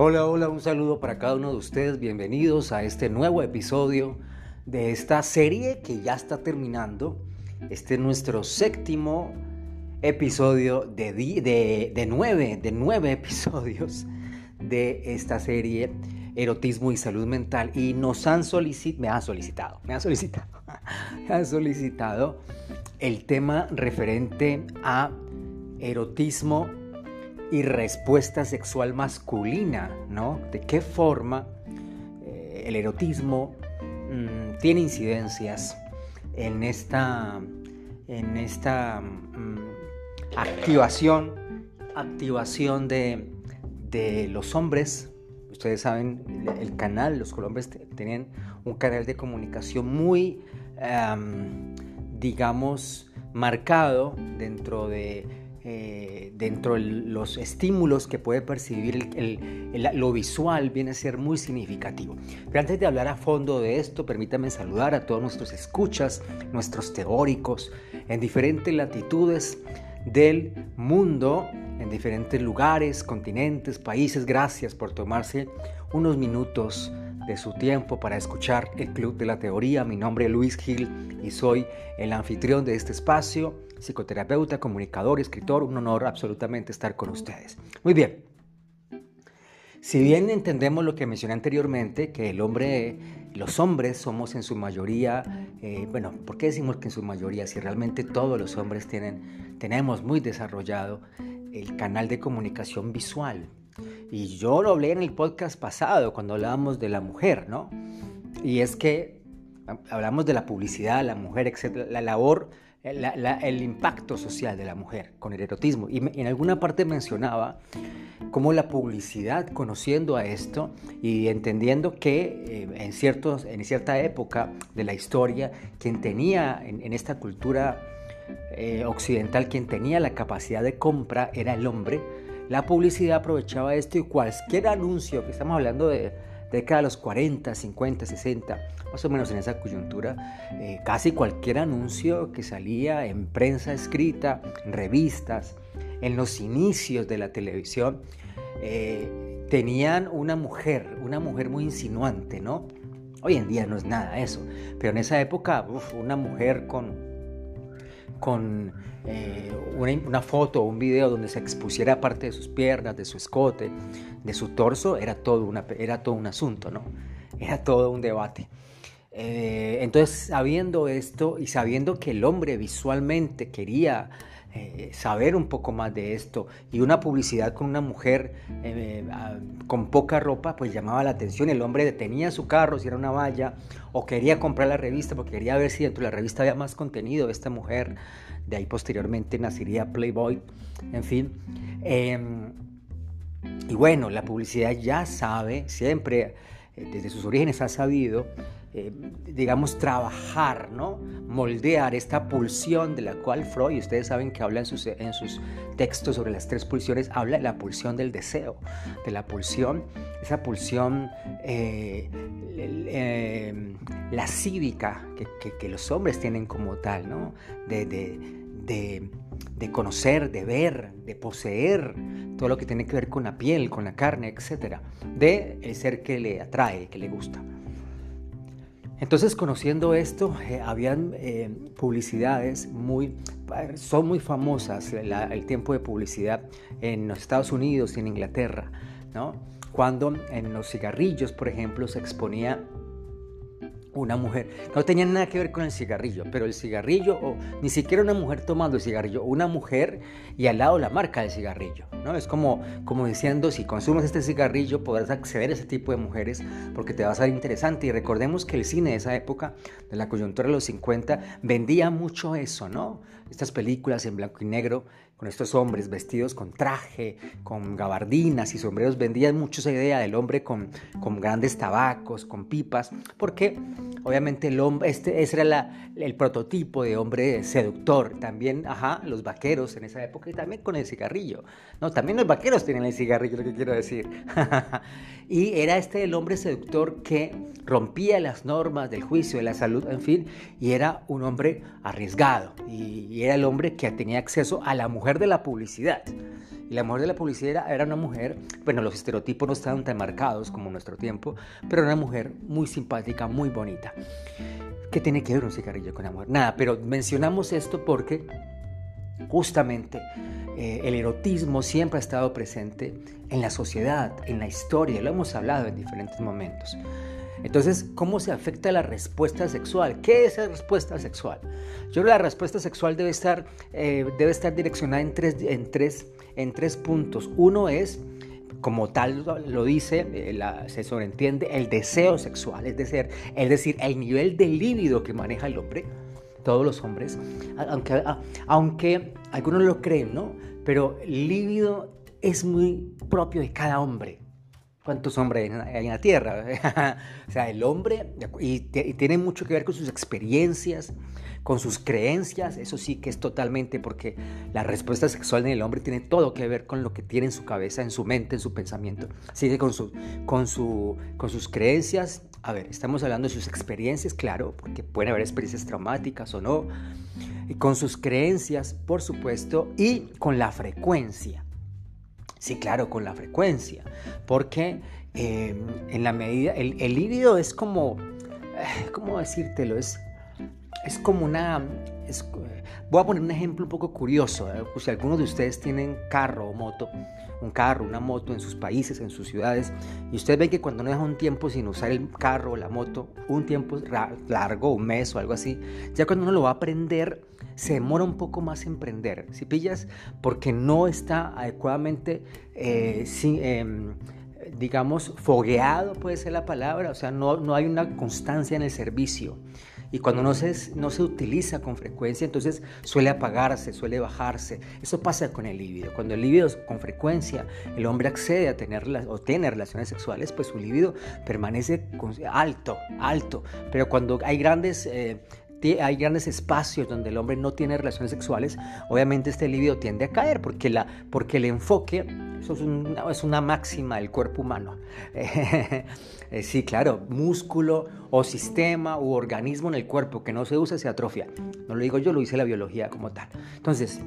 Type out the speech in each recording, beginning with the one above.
Hola, hola, un saludo para cada uno de ustedes. Bienvenidos a este nuevo episodio de esta serie que ya está terminando. Este es nuestro séptimo episodio de, de, de, nueve, de nueve episodios de esta serie Erotismo y Salud Mental. Y nos han solicitado, me han solicitado, me han solicitado, me han solicitado el tema referente a erotismo y respuesta sexual masculina, ¿no? De qué forma eh, el erotismo mm, tiene incidencias en esta, en esta mm, activación, activación de, de, los hombres. Ustedes saben, el, canal, los hombres tienen un canal de comunicación muy, digamos, marcado dentro de eh, dentro de los estímulos que puede percibir lo visual viene a ser muy significativo. Pero antes de hablar a fondo de esto, permítanme saludar a todos nuestros escuchas, nuestros teóricos en diferentes latitudes del mundo, en diferentes lugares, continentes, países. Gracias por tomarse unos minutos de su tiempo para escuchar el Club de la Teoría. Mi nombre es Luis Gil y soy el anfitrión de este espacio psicoterapeuta, comunicador, escritor, un honor absolutamente estar con ustedes. Muy bien. Si bien entendemos lo que mencioné anteriormente, que el hombre, los hombres somos en su mayoría, eh, bueno, ¿por qué decimos que en su mayoría? Si realmente todos los hombres tienen, tenemos muy desarrollado el canal de comunicación visual. Y yo lo hablé en el podcast pasado, cuando hablábamos de la mujer, ¿no? Y es que hablamos de la publicidad, la mujer, etc. La labor el impacto social de la mujer con el erotismo. Y en alguna parte mencionaba cómo la publicidad, conociendo a esto y entendiendo que eh, en, ciertos, en cierta época de la historia, quien tenía en, esta cultura eh, occidental, quien tenía la capacidad de compra era el hombre, la publicidad aprovechaba esto y cualquier anuncio, que estamos hablando de década de los 40, 50, 60, más o menos en esa coyuntura, eh, casi cualquier anuncio que salía en prensa escrita, en revistas, en los inicios de la televisión, eh, tenían una mujer, una mujer muy insinuante, ¿no? Hoy en día no es nada eso, pero en esa época, una mujer con con eh, una, foto o un video donde se expusiera parte de sus piernas, de su escote, de su torso, era todo, era todo un asunto, ¿no? Era todo un debate. Eh, entonces, sabiendo esto y sabiendo que el hombre visualmente quería eh, saber un poco más de esto. Y una publicidad con una mujer eh, con poca ropa pues llamaba la atención. El hombre detenía su carro si era una valla o quería comprar la revista porque quería ver si dentro de la revista había más contenido de esta mujer. De ahí posteriormente nacería Playboy. En fin em, y bueno la publicidad ya sabe siempre eh, desde sus orígenes ha sabido eh, digamos, trabajar, ¿no? moldear esta pulsión de la cual Freud, ustedes saben que habla en sus, textos sobre las tres pulsiones, habla de la pulsión del deseo, de la pulsión, esa pulsión eh, eh, que, los hombres tienen como tal, ¿no? de conocer, de ver, de poseer todo lo que tiene que ver con la piel, con la carne, etc. De el ser que le atrae, que le gusta. Entonces, conociendo esto, eh, habían eh, publicidades muy, son muy famosas, el tiempo de publicidad en los Estados Unidos y en Inglaterra, ¿no? Cuando en los cigarrillos, por ejemplo, se exponía una mujer. No tenía nada que ver con el cigarrillo, pero el cigarrillo, o ni siquiera una mujer tomando el cigarrillo, una mujer y al lado la marca del cigarrillo. ¿no? Es como, como diciendo, si consumes este cigarrillo podrás acceder a ese tipo de mujeres porque te va a ser interesante. Y recordemos que el cine de esa época, de la coyuntura de los 50, vendía mucho eso, ¿no? Estas películas en blanco y negro con estos hombres vestidos con traje, con gabardinas y sombreros, vendían mucho esa idea del hombre con, con grandes tabacos, con pipas, porque obviamente el hombre, este, ese era el prototipo de hombre seductor. También, ajá, los vaqueros en esa época y también con el cigarrillo. No, también los vaqueros tienen el cigarrillo, lo que quiero decir. y era este el hombre seductor que rompía las normas del juicio, de la salud, en fin, y era un hombre arriesgado. y era el hombre que tenía acceso a la mujer mujer de la publicidad. Y la mujer de la publicidad era una mujer, bueno, los estereotipos no estaban tan marcados como en nuestro tiempo, pero era una mujer muy simpática, muy bonita. ¿Qué tiene que ver un cigarrillo con amor? Nada, pero mencionamos esto porque justamente eh, el erotismo siempre ha estado presente en la sociedad, en la historia, lo hemos hablado en diferentes momentos. Entonces, ¿cómo se afecta la respuesta sexual? ¿Qué es la respuesta sexual? Yo creo que la respuesta sexual debe estar, eh, debe estar direccionada en tres, en, tres, en tres puntos. Uno es, como tal lo dice, eh, la, se sobreentiende el deseo sexual, es decir, es decir, el nivel de líbido que maneja el hombre, todos los hombres, aunque, aunque algunos lo creen, ¿no? Pero líbido es muy propio de cada hombre. ¿Cuántos hombres hay en la tierra? o sea, el hombre, y, tiene mucho que ver con sus experiencias, con sus creencias, eso sí que es totalmente porque la respuesta sexual en el hombre tiene todo que ver con lo que tiene en su cabeza, en su mente, en su pensamiento. Sigue con, su, con, su, con sus creencias. A ver, estamos hablando de sus experiencias, claro, porque pueden haber experiencias traumáticas o no. Y con sus creencias, por supuesto, y con la frecuencia. Sí, claro, con la frecuencia, porque eh, en la medida, el, el líbido es como, eh, ¿cómo decírtelo? Es, es como una, voy a poner un ejemplo un poco curioso, ¿eh? pues si algunos de ustedes tienen carro o moto, un carro, una moto en sus países, en sus ciudades, y ustedes ven que cuando no deja un tiempo sin usar el carro o la moto, un tiempo largo, un mes o algo así, ya cuando uno lo va a aprender, se demora un poco más en prender, si pillas, porque no está adecuadamente, eh, em, digamos, fogueado puede ser la palabra, o sea, no, no hay una constancia en el servicio. Y cuando no se, no se utiliza con frecuencia, entonces suele apagarse, suele bajarse. Eso pasa con el líbido. Cuando el líbido con frecuencia, el hombre accede a tener o tiene relaciones sexuales, pues su líbido permanece alto, alto. Pero cuando hay grandes... Eh, hay grandes espacios donde el hombre no tiene relaciones sexuales, obviamente este libido tiende a caer porque, la, porque el enfoque, eso es una, es una máxima del cuerpo humano. Eh, sí, claro, músculo o sistema u organismo en el cuerpo que no se usa se atrofia. No lo digo yo, lo dice la biología como tal. Entonces,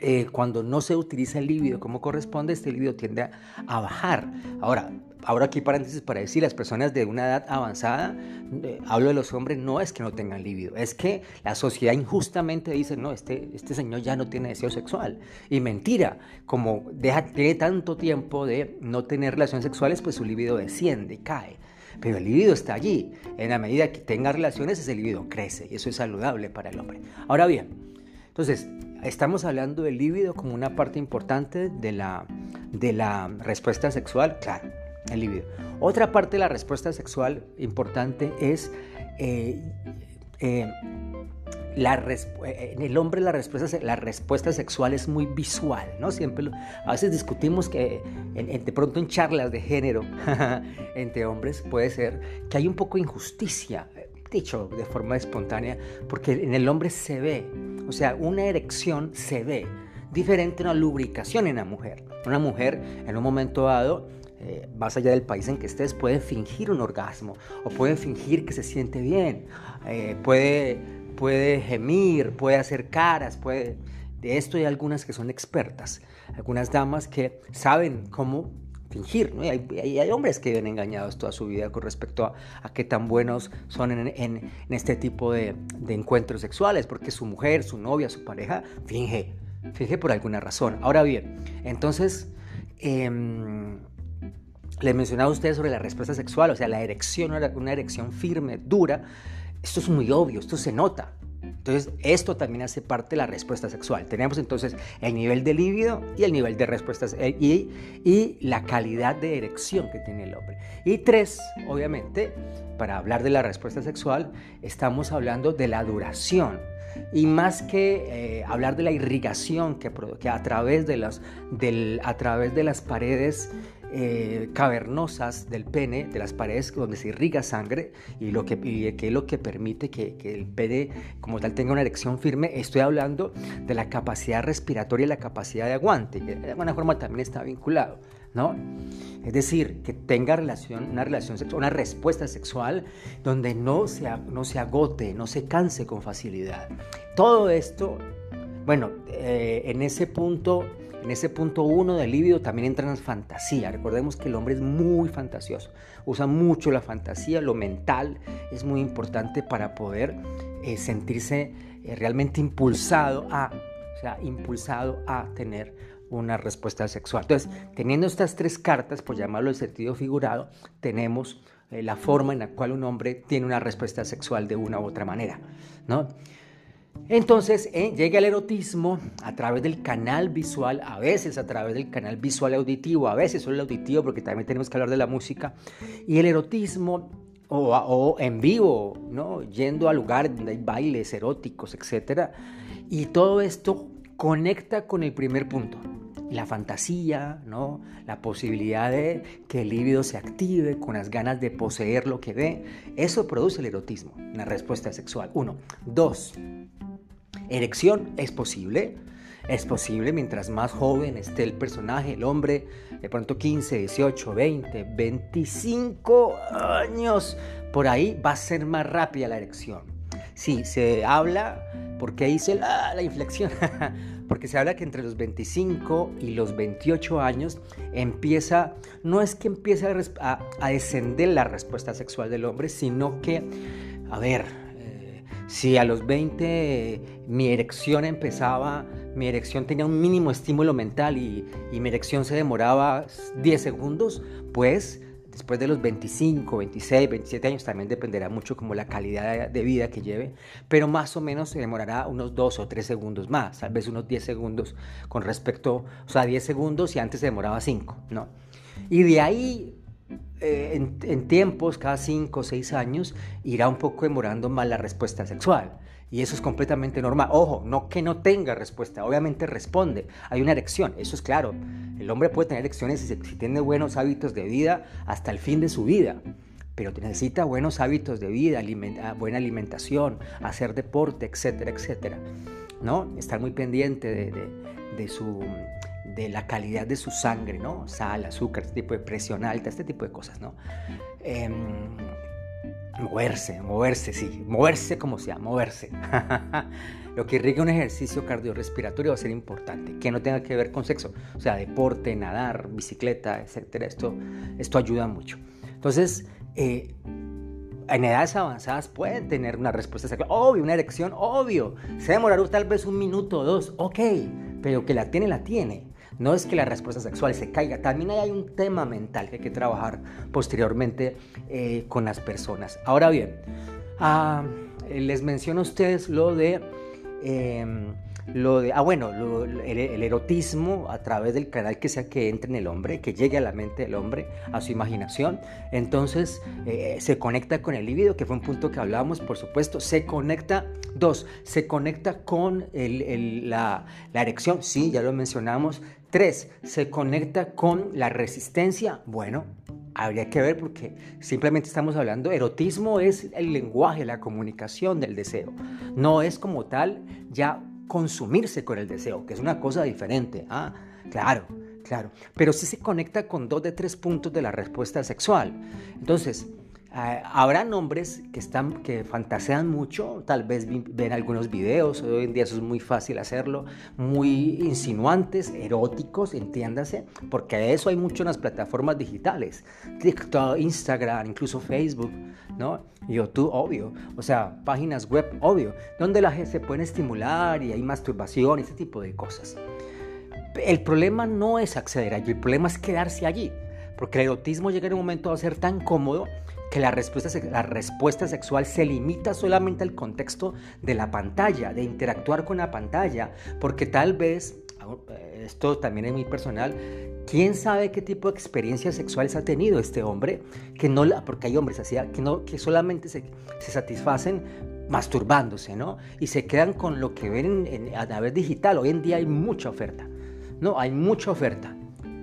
eh, cuando no se utiliza el líbido como corresponde, este líbido tiende a, a bajar. Ahora, Ahora aquí paréntesis para decir, las personas de una edad avanzada, eh, hablo de los hombres, no es que no tengan libido, es que la sociedad injustamente dice, no, este, este señor ya no tiene deseo sexual. Y mentira, como deja, tiene tanto tiempo de no tener relaciones sexuales, pues su libido desciende, cae. Pero el libido está allí. En la medida que tenga relaciones, ese libido crece y eso es saludable para el hombre. Ahora bien, entonces, estamos hablando del libido como una parte importante de la, de la respuesta sexual, claro el libido. Otra parte de la respuesta sexual importante es eh, eh, la eh, en el hombre la respuesta, la respuesta sexual es muy visual, ¿no? Siempre a veces discutimos que de pronto en charlas de género entre hombres puede ser que hay un poco de injusticia, dicho de forma espontánea, porque en el hombre se ve, o sea, una erección se ve, diferente a una lubricación en la mujer. Una mujer en un momento dado eh, más allá del país en que estés, puede fingir un orgasmo o puede fingir que se siente bien, eh, puede, puede gemir, puede hacer caras, puede... De esto hay algunas que son expertas, algunas damas que saben cómo fingir, ¿no? y hay, hombres que viven engañados toda su vida con respecto a, qué tan buenos son en, en, este tipo de, de, encuentros sexuales, porque su mujer, su novia, su pareja finge, finge por alguna razón. Ahora bien, entonces... Eh, les mencionaba a ustedes sobre la respuesta sexual, o sea, la erección, una erección firme, dura. Esto es muy obvio, esto se nota. Entonces, esto también hace parte de la respuesta sexual. Tenemos entonces el nivel de líbido y el nivel de respuestas eh, y, la calidad de erección que tiene el hombre. Y tres, obviamente, para hablar de la respuesta sexual, estamos hablando de la duración. Y más que eh, hablar de la irrigación que, a través de las paredes eh, cavernosas del pene, de las paredes donde se irriga sangre y, lo que, es lo que permite que, el pene como tal tenga una erección firme. Estoy hablando de la capacidad respiratoria y la capacidad de aguante, de alguna forma también está vinculado. ¿No? Es decir, que tenga relación, una relación sexual, una respuesta sexual donde no se, no se agote, no se canse con facilidad. Todo esto Bueno, eh, en ese punto, en ese punto uno del libido también entra en fantasía. Recordemos que el hombre es muy fantasioso, usa mucho la fantasía, lo mental es muy importante para poder eh, sentirse eh, realmente impulsado a, o sea, impulsado a tener una respuesta sexual. Entonces, teniendo estas tres cartas, por llamarlo el sentido figurado, tenemos eh, la forma en la cual un hombre tiene una respuesta sexual de una u otra manera, ¿no? Entonces eh, llega el erotismo a través del canal visual, a veces a través del canal visual auditivo, a veces solo el auditivo, porque también tenemos que hablar de la música. Y el erotismo, o, o en vivo, ¿no? yendo a lugares donde hay bailes eróticos, etc. Y todo esto conecta con el primer punto, la fantasía, ¿no? la posibilidad de que el líbido se active con las ganas de poseer lo que ve. Eso produce el erotismo, una respuesta sexual. Uno. Dos, erección es posible. Es posible mientras más joven esté el personaje, el hombre, de pronto 15, 18, 20, 25 años, por ahí va a ser más rápida la erección. Sí, se habla, porque dice la, la inflexión, porque se habla que entre los 25 y los 28 años empieza, no es que empiece a, descender la respuesta sexual del hombre, sino que, a ver, si a los 20 mi erección empezaba, mi erección tenía un mínimo estímulo mental y, y mi erección se demoraba 10 segundos, pues después de los 25, 26, 27 años, también dependerá mucho como la calidad de vida que lleve, pero más o menos se demorará unos 2 o 3 segundos más, tal vez unos 10 segundos con respecto, o sea, 10 segundos y antes se demoraba 5, ¿no? Y de ahí, eh, en, en, tiempos, cada 5 o 6 años, irá un poco demorando más la respuesta sexual. Y eso es completamente normal. Ojo, no que no tenga respuesta, obviamente responde. Hay una erección, eso es claro. El hombre puede tener erecciones si, tiene buenos hábitos de vida hasta el fin de su vida pero necesita buenos hábitos de vida, ah, buena alimentación, hacer deporte, etcétera, etcétera. ¿no? Estar muy pendiente de, su, de la calidad de su sangre, ¿no? Sal, azúcar, este tipo de presión alta, este tipo de cosas, ¿no? Em, Moverse, moverse, sí, moverse como sea, moverse. Lo que irriga un ejercicio cardiorrespiratorio va a ser importante, que no tenga que ver con sexo, o sea, deporte, nadar, bicicleta, etcétera. Esto, esto ayuda mucho. Entonces, eh, en edades avanzadas pueden tener una respuesta sexual, obvio, una erección, obvio. Se demorará tal vez un minuto o dos, ok, pero que la tiene, la tiene. No es que la respuesta sexual se caiga, también hay un tema mental que hay que trabajar posteriormente eh, con las personas. Ahora bien, ah, les menciono a ustedes lo de... Em, lo de, ah, bueno, el, erotismo a través del canal que sea que entre en el hombre, que llegue a la mente del hombre, a su imaginación. Entonces eh, se conecta con el líbido, que fue un punto que hablábamos, por supuesto. Se conecta, dos, se conecta con la, la erección, sí, ya lo mencionamos. Tres, se conecta con la resistencia. Bueno, habría que ver porque simplemente estamos hablando, erotismo es el lenguaje, la comunicación del deseo. No es como tal ya consumirse con el deseo, que es una cosa diferente. Ah, claro, claro. Pero sí se conecta con dos de tres puntos de la respuesta sexual. Entonces, habrá hombres que, están, que fantasean mucho, tal vez ven algunos videos, hoy en día eso es muy fácil hacerlo, muy insinuantes, eróticos, entiéndase, porque de eso hay mucho en las plataformas digitales, TikTok, Instagram, incluso Facebook, ¿no? YouTube, obvio, o sea, páginas web, obvio, donde la gente se puede estimular y hay masturbación ese tipo de cosas. El problema no es acceder allí, el problema es quedarse allí, porque el erotismo llega en un momento a ser tan cómodo que la respuesta, la respuesta sexual se limita solamente al contexto de la pantalla, de interactuar con la pantalla, porque tal vez, esto también es muy personal, quién sabe qué tipo de experiencias sexuales ha tenido este hombre, que no, porque hay hombres así, que, no, que solamente se, satisfacen masturbándose, ¿no? Y se quedan con lo que ven a través digital. Hoy en día hay mucha oferta, ¿no? Hay mucha oferta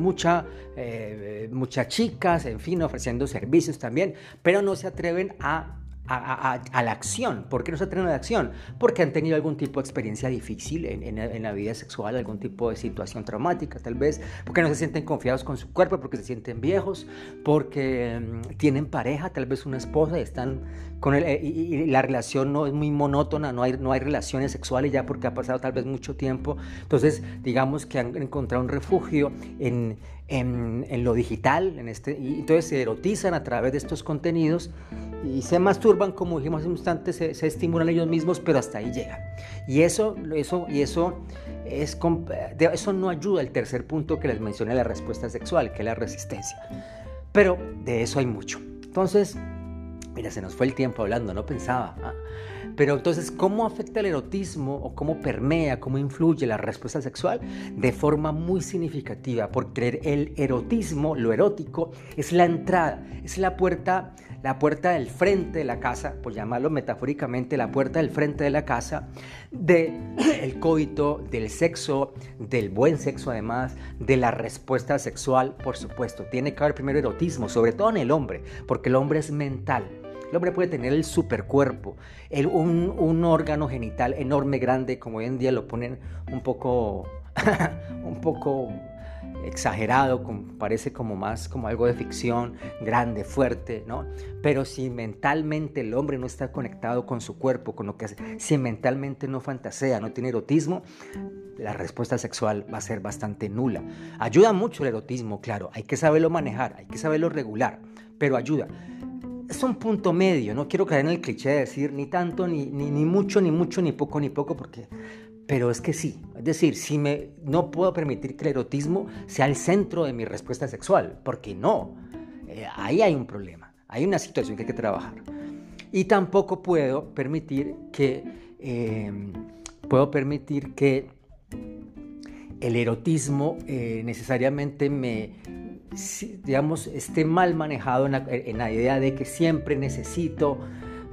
mucha, eh, muchas chicas, en fin, ofreciendo servicios también, pero no se atreven a, a, la acción. ¿Por qué no se atreven a la acción? Porque han tenido algún tipo de experiencia difícil en, la vida sexual, algún tipo de situación traumática tal vez, porque no se sienten confiados con su cuerpo, porque se sienten viejos, porque mm, tienen pareja, tal vez una esposa y están con él, eh, y, la relación no es muy monótona, no hay, no hay relaciones sexuales ya porque ha pasado tal vez mucho tiempo. Entonces, digamos que han encontrado un refugio en, en, en lo digital, en este, y entonces se erotizan a través de estos contenidos y se masturban, como dijimos hace un instante, se, estimulan ellos mismos, pero hasta ahí llega. Y eso, eso, y eso, es, eso no ayuda al tercer punto que les mencioné, la respuesta sexual, que es la resistencia. Pero de eso hay mucho. Entonces, mira, se nos fue el tiempo hablando, no pensaba. ¿ah? Pero entonces, ¿cómo afecta el erotismo o cómo permea, cómo influye la respuesta sexual? De forma muy significativa, porque el erotismo, lo erótico, es la entrada, es la puerta la puerta del frente de la casa, por llamarlo metafóricamente, la puerta del frente de la casa, del el coito, del sexo, del buen sexo además, de la respuesta sexual, por supuesto. Tiene que haber primero erotismo, sobre todo en el hombre, porque el hombre es mental. El hombre puede tener el supercuerpo, un, órgano genital enorme, grande, como hoy en día lo ponen un poco, un poco exagerado, parece como más como algo de ficción, grande, fuerte, ¿no? Pero si mentalmente el hombre no está conectado con su cuerpo, con lo que hace, si mentalmente no fantasea, no tiene erotismo, la respuesta sexual va a ser bastante nula. Ayuda mucho el erotismo, claro, hay que saberlo manejar, hay que saberlo regular, pero ayuda. Es un punto medio, no quiero caer en el cliché de decir ni tanto, ni, ni, ni mucho, ni mucho, ni poco, ni poco, porque pero es que sí, es decir, si me, no puedo permitir que el erotismo sea el centro de mi respuesta sexual, porque no, eh, ahí hay un problema, hay una situación que hay que trabajar. Y tampoco puedo permitir que, em, puedo permitir que el erotismo eh, necesariamente me, digamos, esté mal manejado en la, en la idea de que siempre necesito,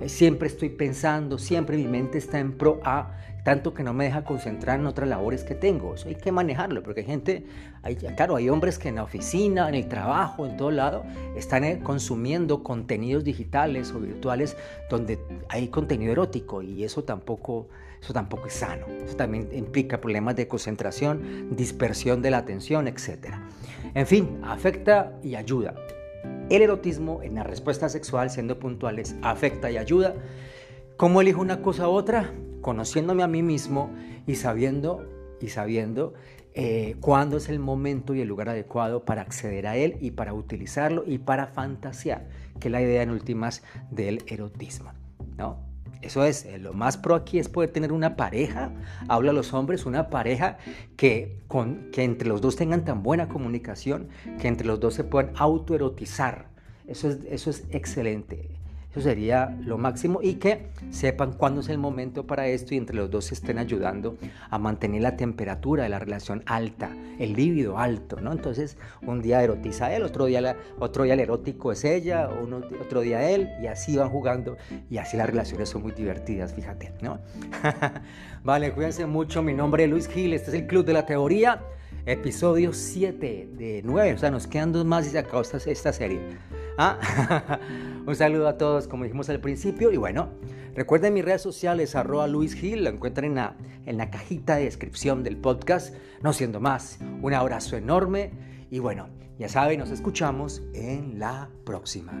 eh, siempre estoy pensando, siempre mi mente está en pro a tanto que no me deja concentrar en otras labores que tengo. Eso hay que manejarlo, porque hay gente, hay, claro, hay hombres que en la oficina, en el trabajo, en todo lado, están eh, consumiendo contenidos digitales o virtuales donde hay contenido erótico y eso tampoco, eso tampoco es sano. Eso también implica problemas de concentración, dispersión de la atención, etc. En fin, afecta y ayuda. El erotismo en la respuesta sexual, siendo puntuales, afecta y ayuda. ¿Cómo elijo una cosa u otra? Conociéndome a mí mismo y sabiendo y sabiendo eh, cuándo es el momento y el lugar adecuado para acceder a él y para utilizarlo y para fantasear, que es la idea en últimas del erotismo, ¿no? Eso es, eh, lo más pro aquí es poder tener una pareja, habla a los hombres, una pareja que, con, que entre los dos tengan tan buena comunicación, que entre los dos se puedan autoerotizar. Eso es, eso es excelente. Eso sería lo máximo y que sepan cuándo es el momento para esto y entre los dos se estén ayudando a mantener la temperatura de la relación alta, el líbido alto, ¿no? Entonces, un día erotiza él, otro día, otro día el erótico es ella, otro día él y así van jugando y así las relaciones son muy divertidas, fíjate, ¿no? vale, cuídense mucho, mi nombre es Luis Gil, este es el Club de la Teoría, episodio 7 de 9, o sea, nos quedan dos más y se acabó esta, esta serie. ¿Ah? Un saludo a todos, como dijimos al principio. Y bueno, recuerden mis redes sociales, arroba Luis Gil, lo encuentran en la, en la cajita de descripción del podcast. No siendo más, un abrazo enorme. Y bueno, ya saben, nos escuchamos en la próxima.